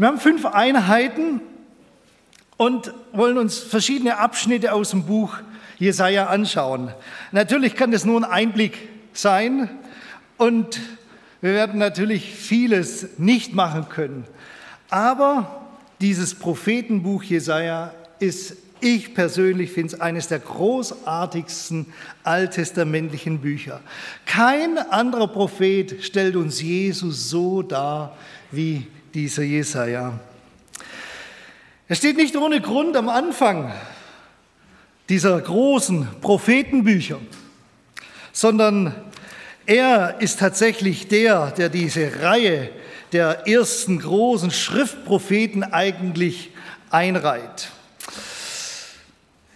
Wir haben fünf Einheiten und wollen uns verschiedene Abschnitte aus dem Buch Jesaja anschauen. Natürlich kann das nur ein Einblick sein und wir werden natürlich vieles nicht machen können. Aber dieses Prophetenbuch Jesaja ist, ich persönlich finde es eines der großartigsten alttestamentlichen Bücher. Kein anderer Prophet stellt uns Jesus so dar wie dieser Jesaja. Er steht nicht ohne Grund am Anfang dieser großen Prophetenbücher, sondern er ist tatsächlich der, der diese Reihe der ersten großen Schriftpropheten eigentlich einreiht.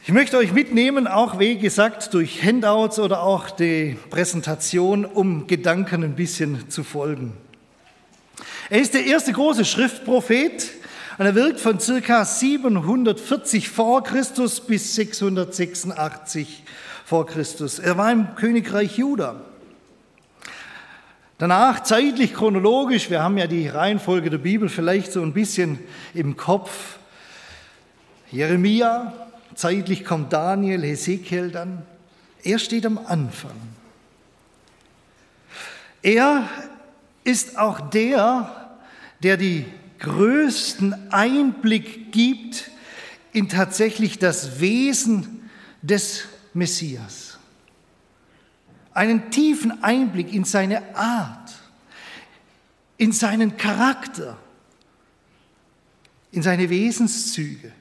Ich möchte euch mitnehmen, auch wie gesagt, durch Handouts oder auch die Präsentation, um Gedanken ein bisschen zu folgen. Er ist der erste große Schriftprophet und er wirkt von circa 740 vor Christus bis 686 vor Christus. Er war im Königreich Juda. Danach zeitlich chronologisch, wir haben ja die Reihenfolge der Bibel vielleicht so ein bisschen im Kopf. Jeremia, zeitlich kommt Daniel, Hesekiel dann. Er steht am Anfang. Er ist auch der, der die größten Einblick gibt in tatsächlich das Wesen des Messias. Einen tiefen Einblick in seine Art, in seinen Charakter, in seine Wesenszüge.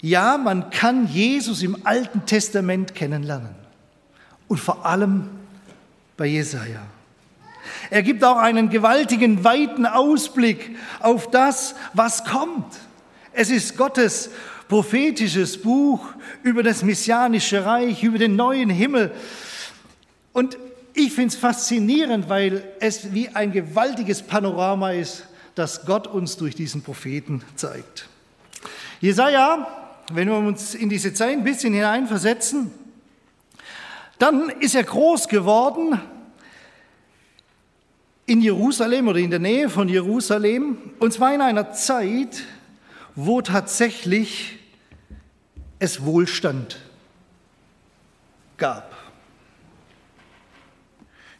Ja, man kann Jesus im Alten Testament kennenlernen und vor allem bei Jesaja. Er gibt auch einen gewaltigen, weiten Ausblick auf das, was kommt. Es ist Gottes prophetisches Buch über das messianische Reich, über den neuen Himmel. Und ich finde es faszinierend, weil es wie ein gewaltiges Panorama ist, das Gott uns durch diesen Propheten zeigt. Jesaja, wenn wir uns in diese Zeit ein bisschen hineinversetzen, dann ist er groß geworden in Jerusalem oder in der Nähe von Jerusalem, und zwar in einer Zeit, wo tatsächlich es Wohlstand gab.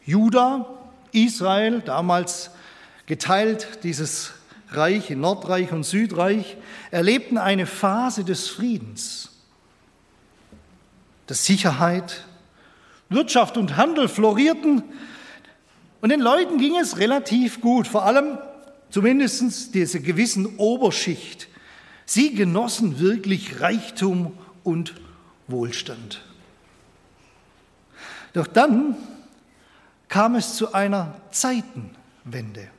Juda, Israel, damals geteilt, dieses Reich in Nordreich und Südreich, erlebten eine Phase des Friedens, der Sicherheit. Wirtschaft und Handel florierten, und den Leuten ging es relativ gut, vor allem zumindest diese gewissen Oberschicht. Sie genossen wirklich Reichtum und Wohlstand. Doch dann kam es zu einer Zeitenwende.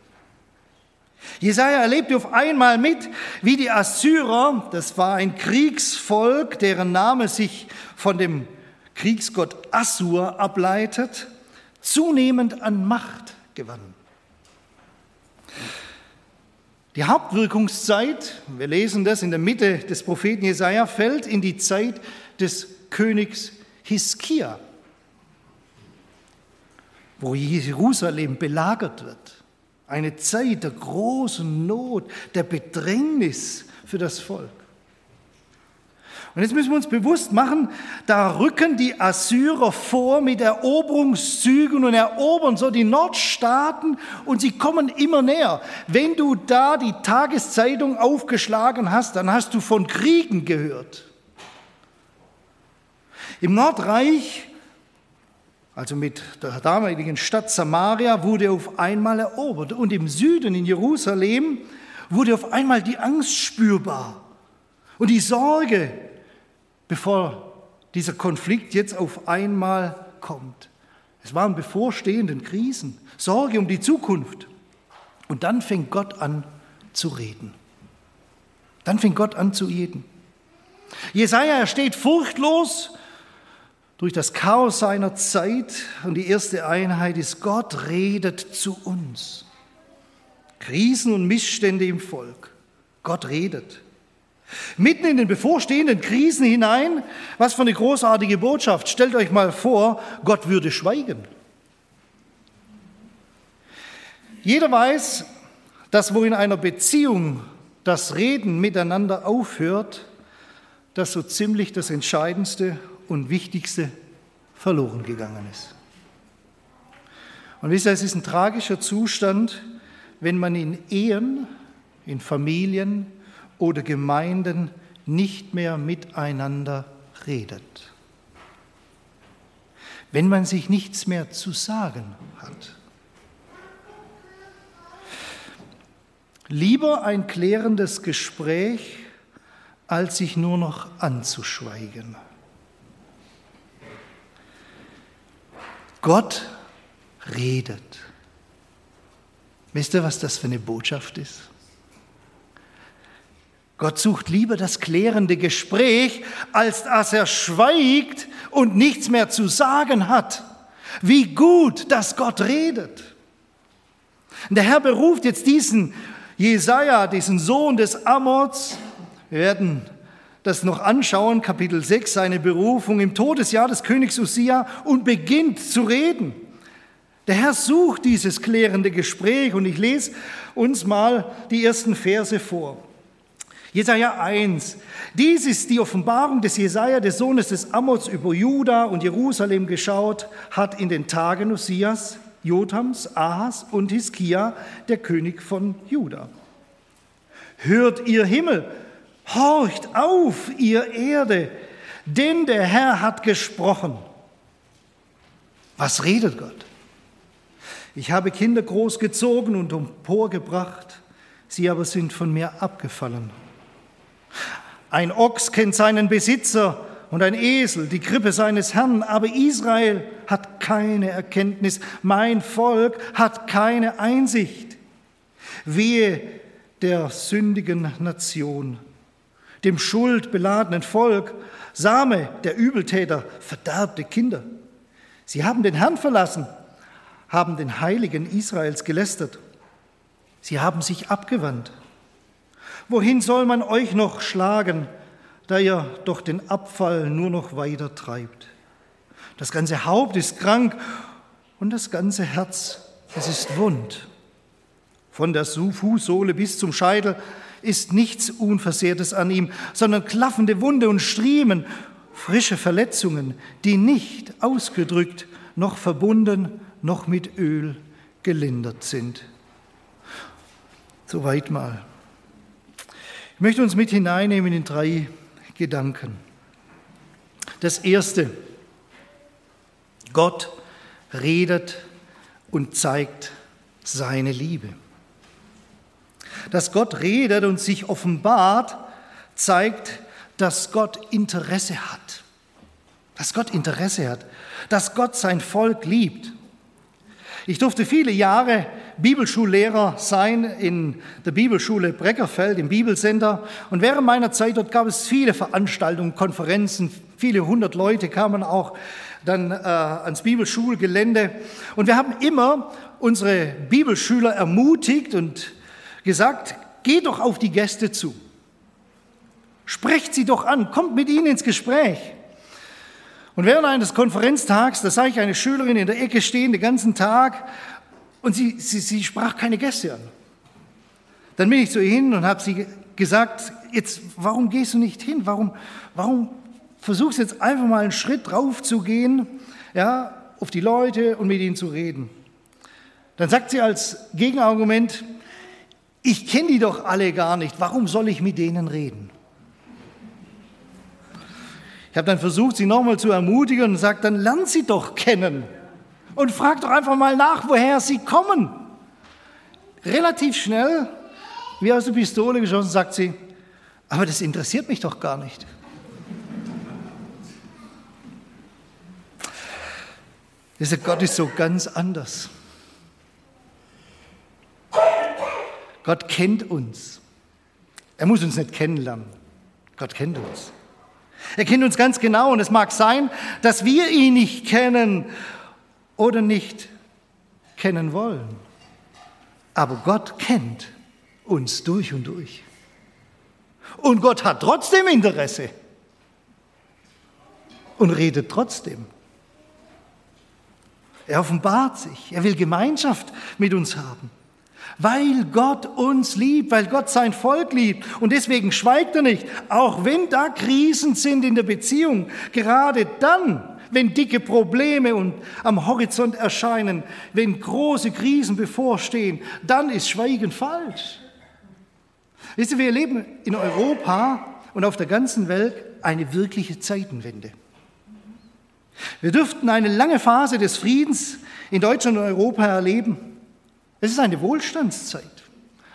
Jesaja erlebte auf einmal mit, wie die Assyrer, das war ein Kriegsvolk, deren Name sich von dem Kriegsgott Assur ableitet, zunehmend an Macht gewann. Die Hauptwirkungszeit, wir lesen das in der Mitte des Propheten Jesaja, fällt in die Zeit des Königs Hiskia, wo Jerusalem belagert wird. Eine Zeit der großen Not, der Bedrängnis für das Volk. Und jetzt müssen wir uns bewusst machen, da rücken die Assyrer vor mit Eroberungszügen und erobern so die Nordstaaten und sie kommen immer näher. Wenn du da die Tageszeitung aufgeschlagen hast, dann hast du von Kriegen gehört. Im Nordreich, also mit der damaligen Stadt Samaria, wurde auf einmal erobert und im Süden in Jerusalem wurde auf einmal die Angst spürbar und die Sorge, bevor dieser Konflikt jetzt auf einmal kommt. Es waren bevorstehenden Krisen, Sorge um die Zukunft. Und dann fängt Gott an zu reden. Dann fängt Gott an zu reden. Jesaja, steht furchtlos durch das Chaos seiner Zeit und die erste Einheit ist, Gott redet zu uns. Krisen und Missstände im Volk. Gott redet. Mitten in den bevorstehenden Krisen hinein, was für eine großartige Botschaft. Stellt euch mal vor, Gott würde schweigen. Jeder weiß, dass wo in einer Beziehung das Reden miteinander aufhört, dass so ziemlich das Entscheidendste und Wichtigste verloren gegangen ist. Und wisst ihr, es ist ein tragischer Zustand, wenn man in Ehen, in Familien oder Gemeinden nicht mehr miteinander redet. Wenn man sich nichts mehr zu sagen hat. Lieber ein klärendes Gespräch, als sich nur noch anzuschweigen. Gott redet. Wisst ihr, was das für eine Botschaft ist? Gott sucht lieber das klärende Gespräch, als dass er schweigt und nichts mehr zu sagen hat. Wie gut, dass Gott redet. Der Herr beruft jetzt diesen Jesaja, diesen Sohn des Amots. Wir werden das noch anschauen, Kapitel 6, seine Berufung im Todesjahr des Königs Usia und beginnt zu reden. Der Herr sucht dieses klärende Gespräch und ich lese uns mal die ersten Verse vor. Jesaja 1. Dies ist die Offenbarung des Jesaja, des Sohnes des Amos, über Juda und Jerusalem geschaut hat in den Tagen Usias, Jotams, Ahas und Hiskia, der König von Juda. Hört ihr Himmel, horcht auf, ihr Erde, denn der Herr hat gesprochen. Was redet Gott? Ich habe Kinder großgezogen und emporgebracht, sie aber sind von mir abgefallen. Ein Ochs kennt seinen Besitzer und ein Esel die Krippe seines Herrn, aber Israel hat keine Erkenntnis, mein Volk hat keine Einsicht. Wehe der sündigen Nation, dem schuldbeladenen Volk, Same der Übeltäter, verderbte Kinder. Sie haben den Herrn verlassen haben den Heiligen Israels gelästert. Sie haben sich abgewandt. Wohin soll man euch noch schlagen, da ihr doch den Abfall nur noch weiter treibt? Das ganze Haupt ist krank und das ganze Herz, es ist wund. Von der Fußsohle bis zum Scheitel ist nichts Unversehrtes an ihm, sondern klaffende Wunde und Striemen, frische Verletzungen, die nicht ausgedrückt noch verbunden noch mit Öl gelindert sind. Soweit mal. Ich möchte uns mit hineinnehmen in drei Gedanken. Das erste, Gott redet und zeigt seine Liebe. Dass Gott redet und sich offenbart, zeigt, dass Gott Interesse hat. Dass Gott Interesse hat. Dass Gott sein Volk liebt. Ich durfte viele Jahre Bibelschullehrer sein in der Bibelschule Breckerfeld, im Bibelcenter. Und während meiner Zeit dort gab es viele Veranstaltungen, Konferenzen. Viele hundert Leute kamen auch dann äh, ans Bibelschulgelände. Und wir haben immer unsere Bibelschüler ermutigt und gesagt, geht doch auf die Gäste zu. Sprecht sie doch an, kommt mit ihnen ins Gespräch. Und während eines Konferenztags, da sah ich eine Schülerin in der Ecke stehen den ganzen Tag und sie, sie, sie sprach keine Gäste an. Dann bin ich zu ihr hin und habe sie gesagt, jetzt, warum gehst du nicht hin? Warum, warum versuchst du jetzt einfach mal einen Schritt drauf zu gehen, ja, auf die Leute und mit ihnen zu reden? Dann sagt sie als Gegenargument, ich kenne die doch alle gar nicht, warum soll ich mit denen reden? Ich habe dann versucht, sie nochmal zu ermutigen und sagt, dann lernt sie doch kennen und fragt doch einfach mal nach, woher sie kommen. Relativ schnell, wie aus der Pistole geschossen, sagt sie, aber das interessiert mich doch gar nicht. Dieser Gott ist so ganz anders. Gott kennt uns. Er muss uns nicht kennenlernen. Gott kennt uns. Er kennt uns ganz genau und es mag sein, dass wir ihn nicht kennen oder nicht kennen wollen. Aber Gott kennt uns durch und durch. Und Gott hat trotzdem Interesse und redet trotzdem. Er offenbart sich, er will Gemeinschaft mit uns haben. Weil Gott uns liebt, weil Gott sein Volk liebt. Und deswegen schweigt er nicht, auch wenn da Krisen sind in der Beziehung. Gerade dann, wenn dicke Probleme und am Horizont erscheinen, wenn große Krisen bevorstehen, dann ist Schweigen falsch. Wisst ihr, wir erleben in Europa und auf der ganzen Welt eine wirkliche Zeitenwende. Wir dürften eine lange Phase des Friedens in Deutschland und Europa erleben. Es ist eine Wohlstandszeit.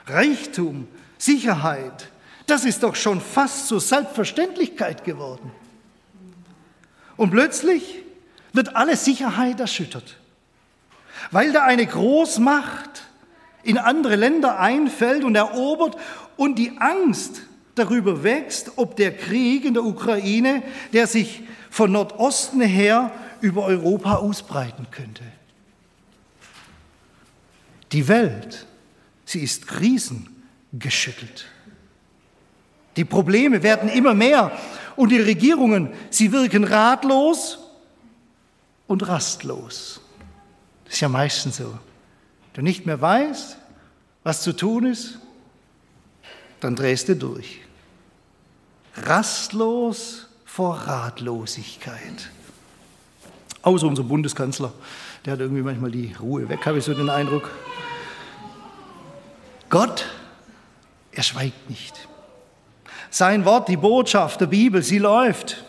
Reichtum, Sicherheit, das ist doch schon fast zur Selbstverständlichkeit geworden. Und plötzlich wird alle Sicherheit erschüttert, weil da eine Großmacht in andere Länder einfällt und erobert und die Angst darüber wächst, ob der Krieg in der Ukraine, der sich von Nordosten her über Europa ausbreiten könnte. Die Welt, sie ist krisengeschüttelt. Die Probleme werden immer mehr und die Regierungen, sie wirken ratlos und rastlos. Das ist ja meistens so. Du nicht mehr weißt, was zu tun ist, dann drehst du durch. Rastlos vor Ratlosigkeit. Außer unser Bundeskanzler, der hat irgendwie manchmal die Ruhe weg, habe ich so den Eindruck. Gott, er schweigt nicht. Sein Wort, die Botschaft der Bibel, sie läuft.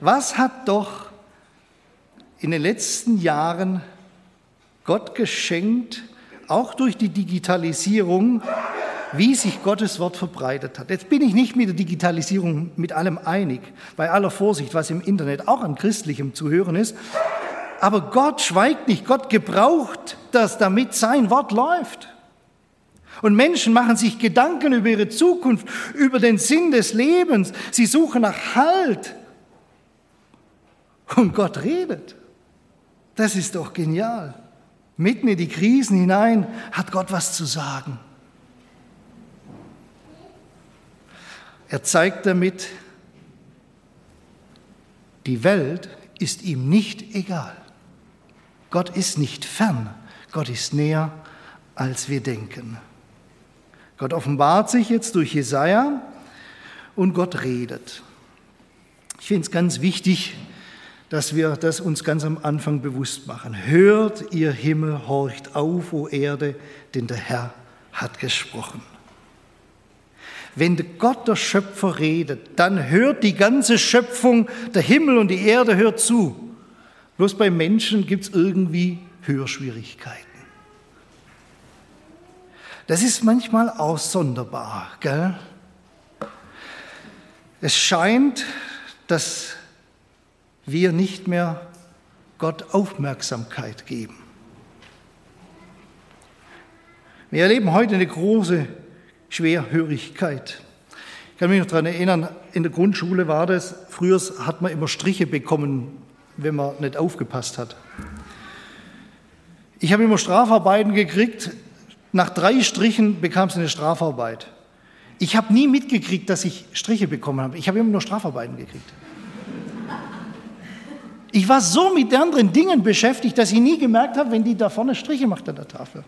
Was hat doch in den letzten Jahren Gott geschenkt, auch durch die Digitalisierung, wie sich Gottes Wort verbreitet hat. Jetzt bin ich nicht mit der Digitalisierung mit allem einig, bei aller Vorsicht, was im Internet auch an Christlichem zu hören ist. Aber Gott schweigt nicht, Gott gebraucht das, damit sein Wort läuft. Und Menschen machen sich Gedanken über ihre Zukunft, über den Sinn des Lebens. Sie suchen nach Halt. Und Gott redet. Das ist doch genial. Mitten in die Krisen hinein hat Gott was zu sagen. Er zeigt damit, die Welt ist ihm nicht egal. Gott ist nicht fern, Gott ist näher, als wir denken. Gott offenbart sich jetzt durch Jesaja und Gott redet. Ich finde es ganz wichtig, dass wir das uns ganz am Anfang bewusst machen. Hört, ihr Himmel, horcht auf, o Erde, denn der Herr hat gesprochen. Wenn Gott, der Schöpfer, redet, dann hört die ganze Schöpfung, der Himmel und die Erde hört zu. Bloß bei Menschen gibt es irgendwie Hörschwierigkeiten. Das ist manchmal auch sonderbar. Gell? Es scheint, dass wir nicht mehr Gott Aufmerksamkeit geben. Wir erleben heute eine große Schwerhörigkeit. Ich kann mich noch daran erinnern, in der Grundschule war das, früher hat man immer Striche bekommen, wenn man nicht aufgepasst hat. Ich habe immer Strafarbeiten gekriegt, nach drei Strichen bekam sie eine Strafarbeit. Ich habe nie mitgekriegt, dass ich Striche bekommen habe. Ich habe immer nur Strafarbeiten gekriegt. Ich war so mit anderen Dingen beschäftigt, dass ich nie gemerkt habe, wenn die da vorne Striche macht an der Tafel.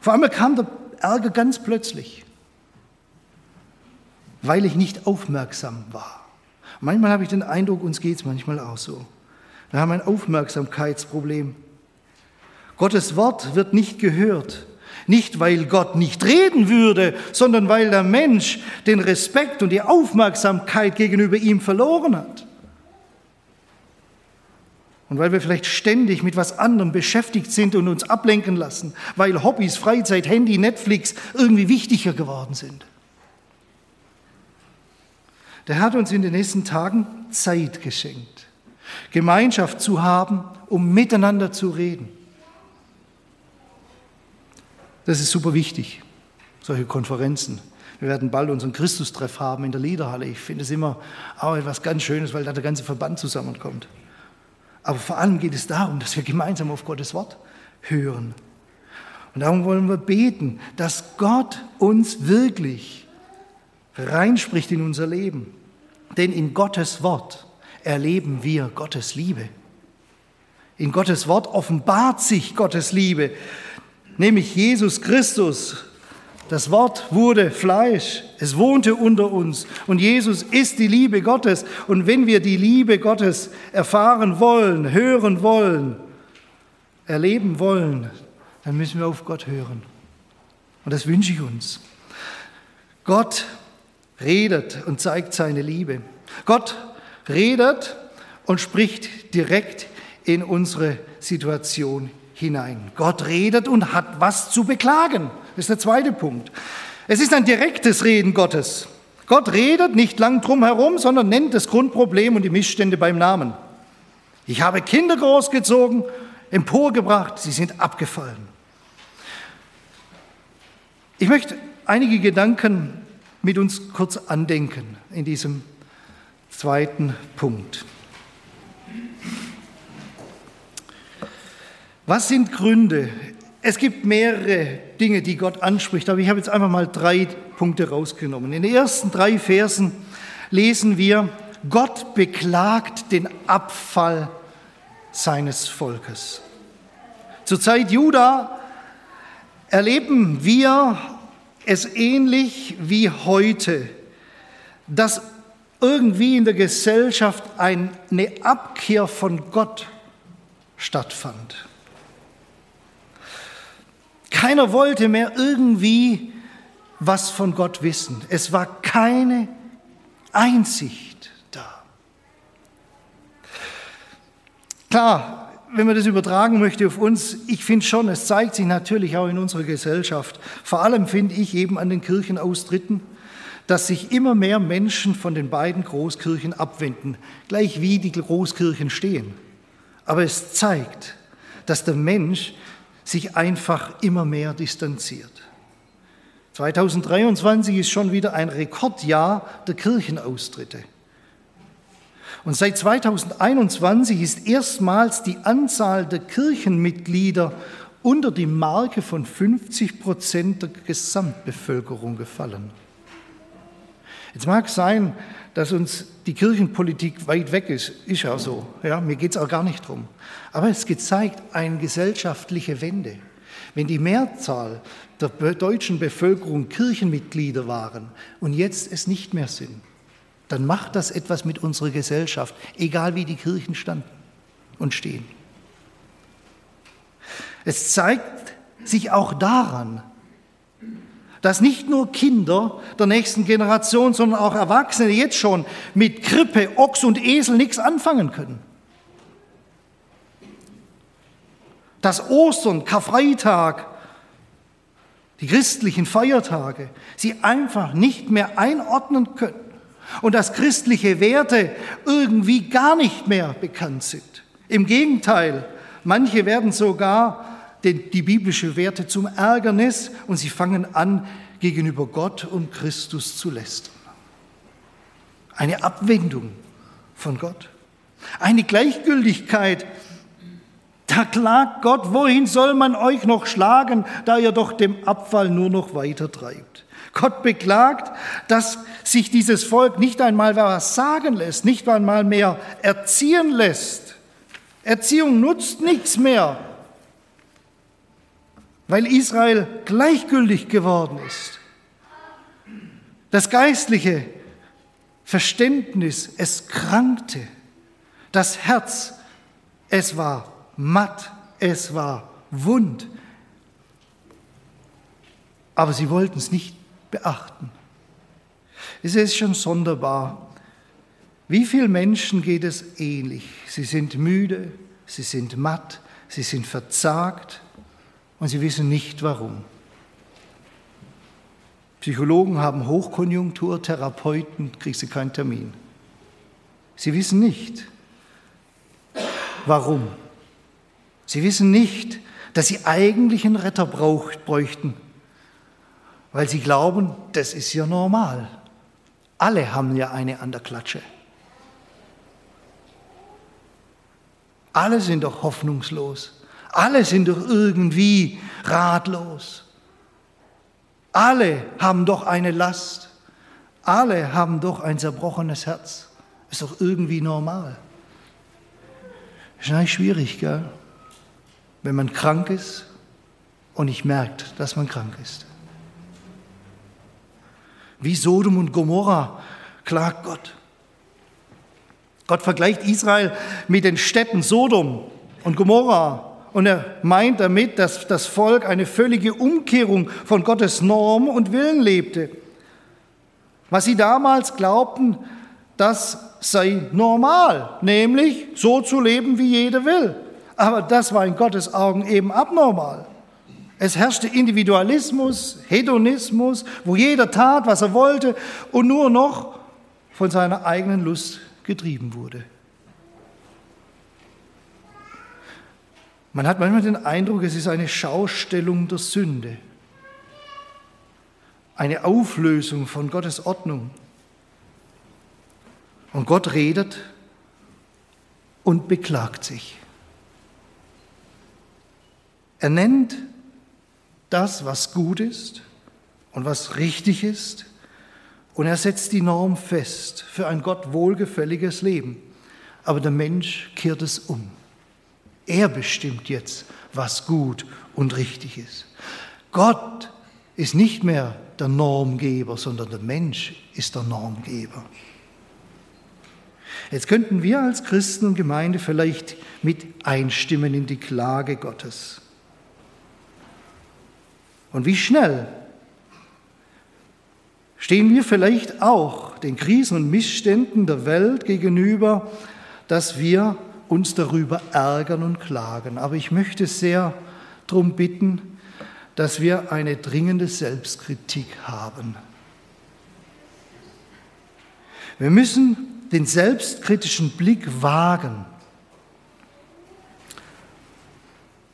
Vor allem kam der Ärger ganz plötzlich, weil ich nicht aufmerksam war. Manchmal habe ich den Eindruck, uns geht es manchmal auch so. Wir haben ein Aufmerksamkeitsproblem. Gottes Wort wird nicht gehört. Nicht, weil Gott nicht reden würde, sondern weil der Mensch den Respekt und die Aufmerksamkeit gegenüber ihm verloren hat. Und weil wir vielleicht ständig mit was anderem beschäftigt sind und uns ablenken lassen, weil Hobbys, Freizeit, Handy, Netflix irgendwie wichtiger geworden sind. Der Herr hat uns in den nächsten Tagen Zeit geschenkt, Gemeinschaft zu haben, um miteinander zu reden. Das ist super wichtig, solche Konferenzen. Wir werden bald unseren Christustreff haben in der Liederhalle. Ich finde es immer auch etwas ganz Schönes, weil da der ganze Verband zusammenkommt. Aber vor allem geht es darum, dass wir gemeinsam auf Gottes Wort hören. Und darum wollen wir beten, dass Gott uns wirklich reinspricht in unser Leben. Denn in Gottes Wort erleben wir Gottes Liebe. In Gottes Wort offenbart sich Gottes Liebe, nämlich Jesus Christus. Das Wort wurde Fleisch, es wohnte unter uns und Jesus ist die Liebe Gottes. Und wenn wir die Liebe Gottes erfahren wollen, hören wollen, erleben wollen, dann müssen wir auf Gott hören. Und das wünsche ich uns. Gott redet und zeigt seine Liebe. Gott redet und spricht direkt in unsere Situation hinein. Gott redet und hat was zu beklagen. Das ist der zweite Punkt. Es ist ein direktes Reden Gottes. Gott redet nicht lang drum herum, sondern nennt das Grundproblem und die Missstände beim Namen. Ich habe Kinder großgezogen, emporgebracht, sie sind abgefallen. Ich möchte einige Gedanken mit uns kurz andenken in diesem zweiten Punkt. Was sind Gründe? Es gibt mehrere Dinge, die Gott anspricht, aber ich habe jetzt einfach mal drei Punkte rausgenommen. In den ersten drei Versen lesen wir, Gott beklagt den Abfall seines Volkes. Zur Zeit Juda erleben wir es ähnlich wie heute, dass irgendwie in der Gesellschaft eine Abkehr von Gott stattfand. Keiner wollte mehr irgendwie was von Gott wissen. Es war keine Einsicht da. Klar, wenn man das übertragen möchte auf uns, ich finde schon, es zeigt sich natürlich auch in unserer Gesellschaft. Vor allem finde ich eben an den Kirchenaustritten, dass sich immer mehr Menschen von den beiden Großkirchen abwenden, gleich wie die Großkirchen stehen. Aber es zeigt, dass der Mensch sich einfach immer mehr distanziert. 2023 ist schon wieder ein Rekordjahr der Kirchenaustritte. Und seit 2021 ist erstmals die Anzahl der Kirchenmitglieder unter die Marke von 50 Prozent der Gesamtbevölkerung gefallen. Jetzt mag sein, dass uns die Kirchenpolitik weit weg ist, ist ja so. Ja, mir geht es auch gar nicht drum. Aber es gezeigt eine gesellschaftliche Wende. Wenn die Mehrzahl der deutschen Bevölkerung Kirchenmitglieder waren und jetzt es nicht mehr sind, dann macht das etwas mit unserer Gesellschaft, egal wie die Kirchen standen und stehen. Es zeigt sich auch daran, dass nicht nur Kinder der nächsten Generation, sondern auch Erwachsene jetzt schon mit Krippe, Ochs und Esel nichts anfangen können. Dass Ostern, Karfreitag, die christlichen Feiertage, sie einfach nicht mehr einordnen können und dass christliche Werte irgendwie gar nicht mehr bekannt sind. Im Gegenteil, manche werden sogar die biblische Werte zum Ärgernis und sie fangen an, gegenüber Gott und Christus zu lästern. Eine Abwendung von Gott. Eine Gleichgültigkeit. Da klagt Gott, wohin soll man euch noch schlagen, da ihr doch dem Abfall nur noch weiter treibt. Gott beklagt, dass sich dieses Volk nicht einmal was sagen lässt, nicht einmal mehr erziehen lässt. Erziehung nutzt nichts mehr weil Israel gleichgültig geworden ist. Das geistliche Verständnis, es krankte. Das Herz, es war matt, es war wund. Aber sie wollten es nicht beachten. Es ist schon sonderbar. Wie vielen Menschen geht es ähnlich? Sie sind müde, sie sind matt, sie sind verzagt, und sie wissen nicht warum. Psychologen haben Hochkonjunktur, Therapeuten kriegst du keinen Termin. Sie wissen nicht, warum. Sie wissen nicht, dass sie eigentlich einen Retter braucht, bräuchten, weil sie glauben, das ist ja normal. Alle haben ja eine an der Klatsche. Alle sind doch hoffnungslos. Alle sind doch irgendwie ratlos. Alle haben doch eine Last. Alle haben doch ein zerbrochenes Herz. Ist doch irgendwie normal. Ist eigentlich schwierig, gell? wenn man krank ist und nicht merkt, dass man krank ist. Wie Sodom und Gomorra klagt Gott. Gott vergleicht Israel mit den Städten Sodom und Gomorra und er meint damit, dass das Volk eine völlige Umkehrung von Gottes Norm und Willen lebte. Was sie damals glaubten, das sei normal, nämlich so zu leben, wie jeder will. Aber das war in Gottes Augen eben abnormal. Es herrschte Individualismus, Hedonismus, wo jeder tat, was er wollte und nur noch von seiner eigenen Lust getrieben wurde. Man hat manchmal den Eindruck, es ist eine Schaustellung der Sünde, eine Auflösung von Gottes Ordnung. Und Gott redet und beklagt sich. Er nennt das, was gut ist und was richtig ist, und er setzt die Norm fest für ein Gott wohlgefälliges Leben. Aber der Mensch kehrt es um. Er bestimmt jetzt, was gut und richtig ist. Gott ist nicht mehr der Normgeber, sondern der Mensch ist der Normgeber. Jetzt könnten wir als Christen und Gemeinde vielleicht mit einstimmen in die Klage Gottes. Und wie schnell stehen wir vielleicht auch den Krisen und Missständen der Welt gegenüber, dass wir uns darüber ärgern und klagen. Aber ich möchte sehr darum bitten, dass wir eine dringende Selbstkritik haben. Wir müssen den selbstkritischen Blick wagen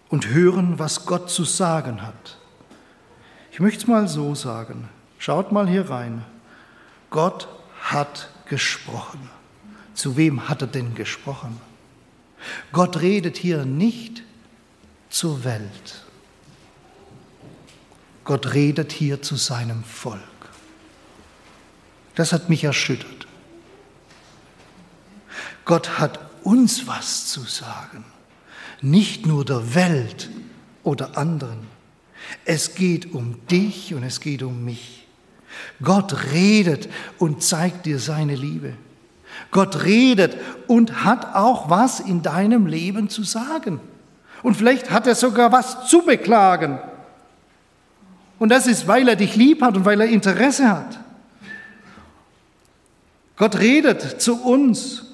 und hören, was Gott zu sagen hat. Ich möchte es mal so sagen. Schaut mal hier rein. Gott hat gesprochen. Zu wem hat er denn gesprochen? Gott redet hier nicht zur Welt. Gott redet hier zu seinem Volk. Das hat mich erschüttert. Gott hat uns was zu sagen, nicht nur der Welt oder anderen. Es geht um dich und es geht um mich. Gott redet und zeigt dir seine Liebe. Gott redet und hat auch was in deinem Leben zu sagen. Und vielleicht hat er sogar was zu beklagen. Und das ist, weil er dich lieb hat und weil er Interesse hat. Gott redet zu uns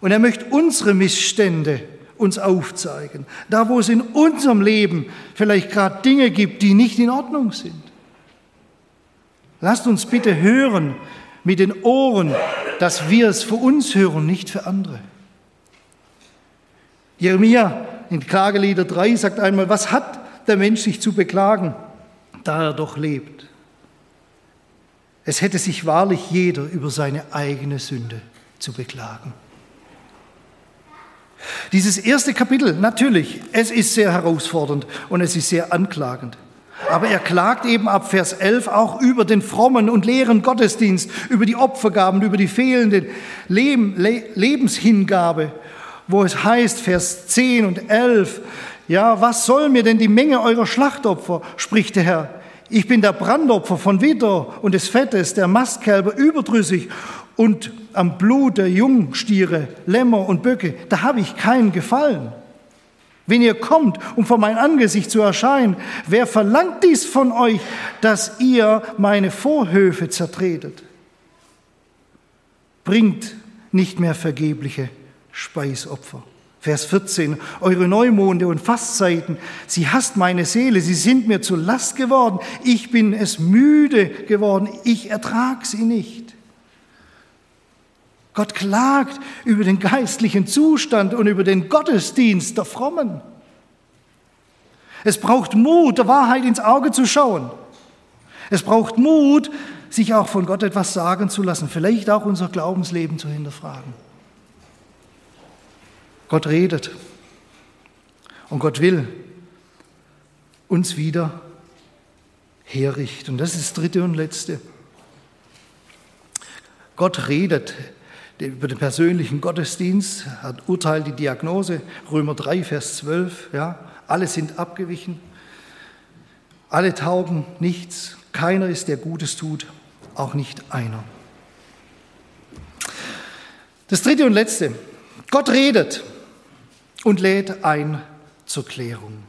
und er möchte unsere Missstände uns aufzeigen. Da, wo es in unserem Leben vielleicht gerade Dinge gibt, die nicht in Ordnung sind. Lasst uns bitte hören mit den Ohren, dass wir es für uns hören, nicht für andere. Jeremia in Klagelieder 3 sagt einmal, was hat der Mensch sich zu beklagen, da er doch lebt? Es hätte sich wahrlich jeder über seine eigene Sünde zu beklagen. Dieses erste Kapitel, natürlich, es ist sehr herausfordernd und es ist sehr anklagend. Aber er klagt eben ab Vers 11 auch über den frommen und leeren Gottesdienst, über die Opfergaben, über die fehlende Lebenshingabe, wo es heißt, Vers 10 und 11, ja, was soll mir denn die Menge eurer Schlachtopfer, spricht der Herr. Ich bin der Brandopfer von Widder und des Fettes, der Mastkälber überdrüssig und am Blut der Jungstiere, Lämmer und Böcke, da habe ich keinen Gefallen. Wenn ihr kommt, um vor mein Angesicht zu erscheinen, wer verlangt dies von euch, dass ihr meine Vorhöfe zertretet? Bringt nicht mehr vergebliche Speisopfer. Vers 14, eure Neumonde und Fastzeiten, sie hasst meine Seele, sie sind mir zur Last geworden, ich bin es müde geworden, ich ertrag sie nicht. Gott klagt über den geistlichen Zustand und über den Gottesdienst der Frommen. Es braucht Mut, der Wahrheit ins Auge zu schauen. Es braucht Mut, sich auch von Gott etwas sagen zu lassen, vielleicht auch unser Glaubensleben zu hinterfragen. Gott redet und Gott will uns wieder herrichten. Und das ist das dritte und letzte. Gott redet über den persönlichen Gottesdienst, hat urteilt die Diagnose, Römer 3, Vers 12, ja, alle sind abgewichen, alle taugen nichts, keiner ist, der Gutes tut, auch nicht einer. Das dritte und letzte, Gott redet und lädt ein zur Klärung.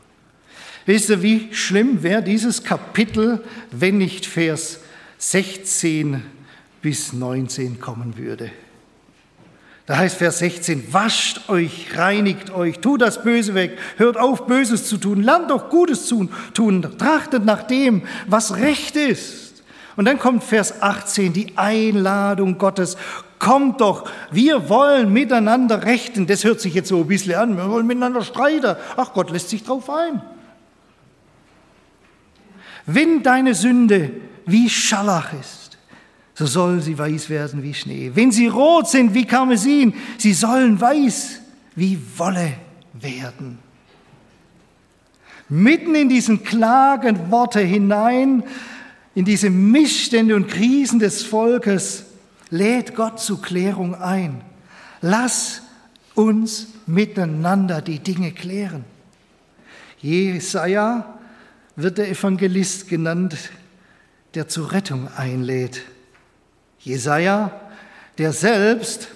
Wisst ihr, wie schlimm wäre dieses Kapitel, wenn nicht Vers 16 bis 19 kommen würde? Da heißt Vers 16, wascht euch, reinigt euch, tut das Böse weg, hört auf, Böses zu tun, lernt doch Gutes zu tun, trachtet nach dem, was recht ist. Und dann kommt Vers 18, die Einladung Gottes, kommt doch, wir wollen miteinander rechten. Das hört sich jetzt so ein bisschen an, wir wollen miteinander streiten. Ach, Gott lässt sich drauf ein. Wenn deine Sünde wie Scharlach ist, so soll sie weiß werden wie Schnee. Wenn sie rot sind wie Karmesin, sie sollen weiß wie Wolle werden. Mitten in diesen klagenden Worte hinein, in diese Missstände und Krisen des Volkes, lädt Gott zur Klärung ein. Lass uns miteinander die Dinge klären. Jesaja wird der Evangelist genannt, der zur Rettung einlädt. Jesaja, der selbst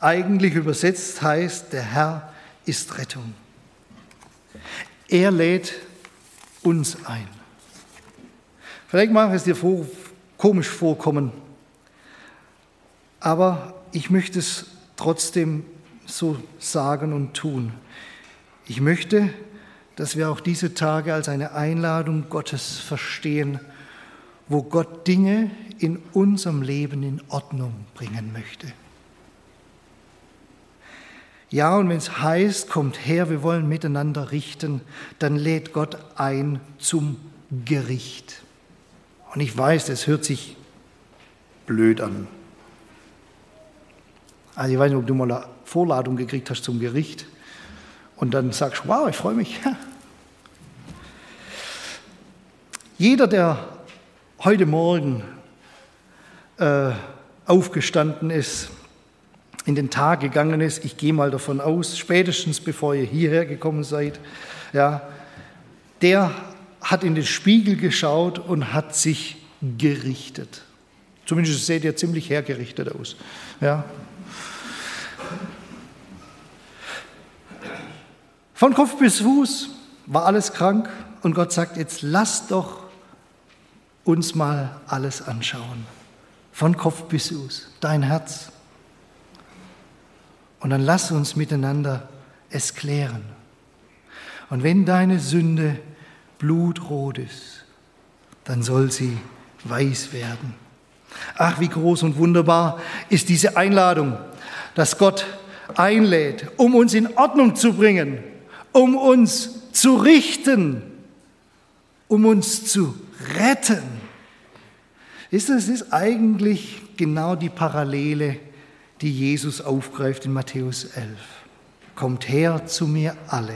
eigentlich übersetzt heißt, der Herr ist Rettung. Er lädt uns ein. Vielleicht mag es dir vor, komisch vorkommen, aber ich möchte es trotzdem so sagen und tun. Ich möchte, dass wir auch diese Tage als eine Einladung Gottes verstehen, wo Gott Dinge in unserem Leben in Ordnung bringen möchte. Ja, und wenn es heißt, kommt her, wir wollen miteinander richten, dann lädt Gott ein zum Gericht. Und ich weiß, es hört sich blöd an. Also ich weiß nicht, ob du mal eine Vorladung gekriegt hast zum Gericht und dann sagst, wow, ich freue mich. Jeder, der heute Morgen äh, aufgestanden ist, in den Tag gegangen ist, ich gehe mal davon aus, spätestens bevor ihr hierher gekommen seid, ja, der hat in den Spiegel geschaut und hat sich gerichtet. Zumindest seht ihr ziemlich hergerichtet aus. Ja. Von Kopf bis Fuß war alles krank und Gott sagt, jetzt lasst doch uns mal alles anschauen. Von Kopf bis Fuß, dein Herz. Und dann lass uns miteinander es klären. Und wenn deine Sünde blutrot ist, dann soll sie weiß werden. Ach, wie groß und wunderbar ist diese Einladung, dass Gott einlädt, um uns in Ordnung zu bringen, um uns zu richten, um uns zu retten. Ist es ist eigentlich genau die Parallele, die Jesus aufgreift in Matthäus 11. Kommt her zu mir alle,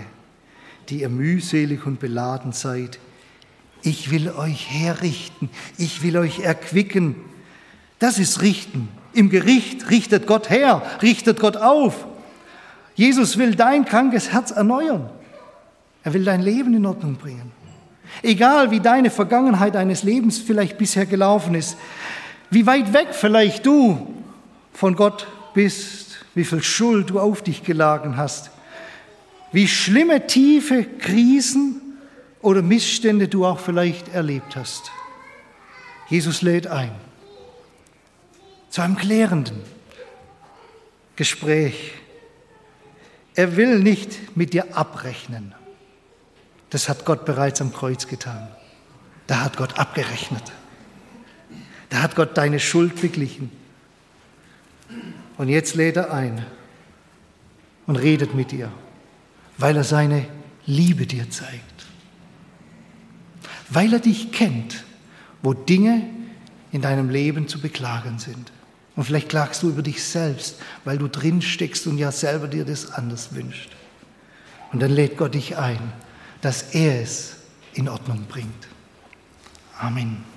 die ihr mühselig und beladen seid. Ich will euch herrichten, ich will euch erquicken. Das ist Richten. Im Gericht richtet Gott her, richtet Gott auf. Jesus will dein krankes Herz erneuern. Er will dein Leben in Ordnung bringen. Egal wie deine Vergangenheit deines Lebens vielleicht bisher gelaufen ist, wie weit weg vielleicht du von Gott bist, wie viel Schuld du auf dich geladen hast, wie schlimme, tiefe Krisen oder Missstände du auch vielleicht erlebt hast. Jesus lädt ein zu einem klärenden Gespräch. Er will nicht mit dir abrechnen. Das hat Gott bereits am Kreuz getan. Da hat Gott abgerechnet. Da hat Gott deine Schuld beglichen. Und jetzt lädt er ein und redet mit dir, weil er seine Liebe dir zeigt. Weil er dich kennt, wo Dinge in deinem Leben zu beklagen sind. Und vielleicht klagst du über dich selbst, weil du drin steckst und ja selber dir das anders wünscht. Und dann lädt Gott dich ein dass er es in Ordnung bringt. Amen.